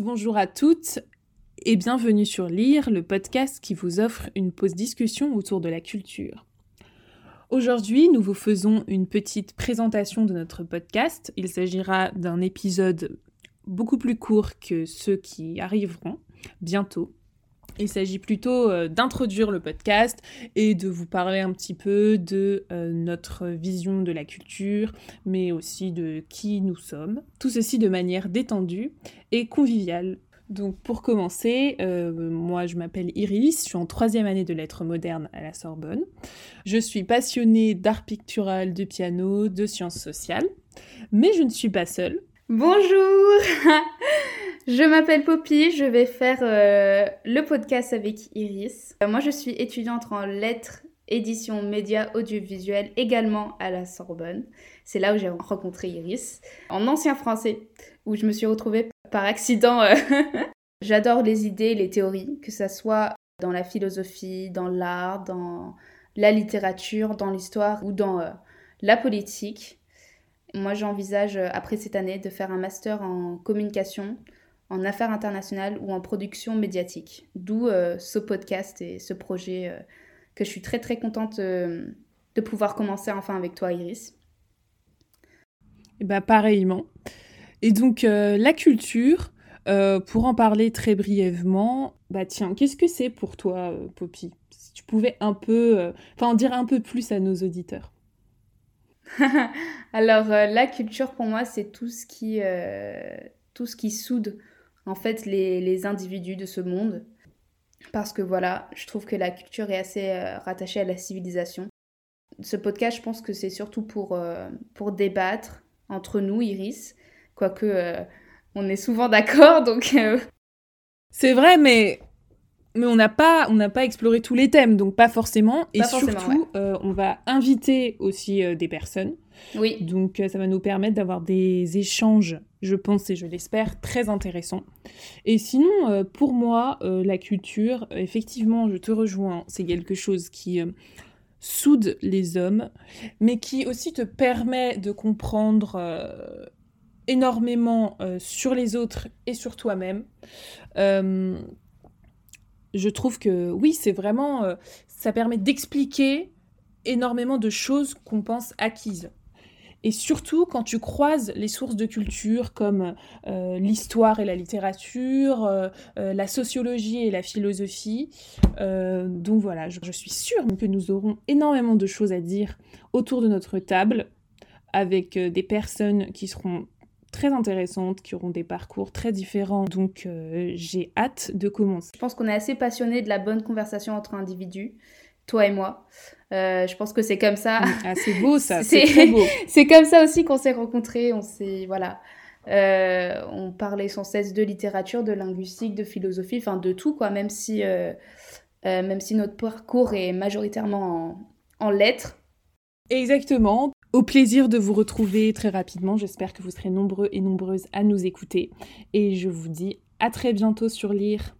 bonjour à toutes et bienvenue sur Lire, le podcast qui vous offre une pause discussion autour de la culture. Aujourd'hui, nous vous faisons une petite présentation de notre podcast. Il s'agira d'un épisode beaucoup plus court que ceux qui arriveront bientôt. Il s'agit plutôt euh, d'introduire le podcast et de vous parler un petit peu de euh, notre vision de la culture, mais aussi de qui nous sommes. Tout ceci de manière détendue et conviviale. Donc pour commencer, euh, moi je m'appelle Iris, je suis en troisième année de lettres modernes à la Sorbonne. Je suis passionnée d'art pictural, de piano, de sciences sociales, mais je ne suis pas seule. Bonjour Je m'appelle Poppy, je vais faire euh, le podcast avec Iris. Euh, moi, je suis étudiante en lettres, édition, médias, audiovisuels, également à la Sorbonne. C'est là où j'ai rencontré Iris, en ancien français, où je me suis retrouvée par accident. Euh. J'adore les idées, les théories, que ça soit dans la philosophie, dans l'art, dans la littérature, dans l'histoire ou dans la politique. Moi, j'envisage, après cette année, de faire un master en communication en affaires internationales ou en production médiatique. D'où euh, ce podcast et ce projet euh, que je suis très très contente euh, de pouvoir commencer enfin avec toi Iris. Et bah pareillement. Et donc la culture, pour en parler très brièvement, bah tiens, qu'est-ce que c'est pour toi Poppy? Si tu pouvais un peu, enfin en dire un peu plus à nos auditeurs. Alors la culture pour moi c'est tout ce qui tout ce qui soude en fait les, individus de ce monde. Parce que voilà, je trouve que la culture est assez euh, rattachée à la civilisation. Ce podcast, je pense que c'est surtout pour, euh, pour débattre entre nous, Iris, quoique euh, on est souvent d'accord, donc... C'est vrai, mais mais on n'a pas, on n'a pas exploré tous les thèmes, donc pas forcément. et surtout, euh, on va inviter aussi euh, des personnes. Oui. Donc euh, ça va nous permettre d'avoir des échanges, je pense et je l'espère, très intéressants. Et sinon, pour moi, la culture, effectivement, je te rejoins, c'est quelque chose qui soude les hommes, mais qui aussi te permet de comprendre énormément sur les autres et sur toi-même je trouve que oui, c'est vraiment, euh, ça permet d'expliquer énormément de choses qu'on pense acquises. Et surtout quand tu croises les sources de culture comme euh, l'histoire et la littérature, euh, la sociologie et la philosophie. donc voilà, je, je, suis sûre que nous aurons énormément de choses à dire autour de notre table avec des personnes qui seront très intéressantes, qui auront des parcours très différents. Donc euh, j'ai hâte de commencer. Je pense qu'on est assez passionnés de la bonne conversation entre individus, toi et moi. Euh, je pense que c'est comme ça. Ah, c'est beau ça, c'est très beau. c'est comme ça aussi qu'on s'est rencontrés, on s'est voilà. Euh, on parlait sans cesse de littérature, de linguistique, de philosophie, enfin de tout quoi, même si même si notre parcours est majoritairement en, en lettres. Exactement. Au plaisir de vous retrouver très rapidement. J'espère que vous serez nombreux et nombreuses à nous écouter. Et je vous dis à très bientôt sur Lire.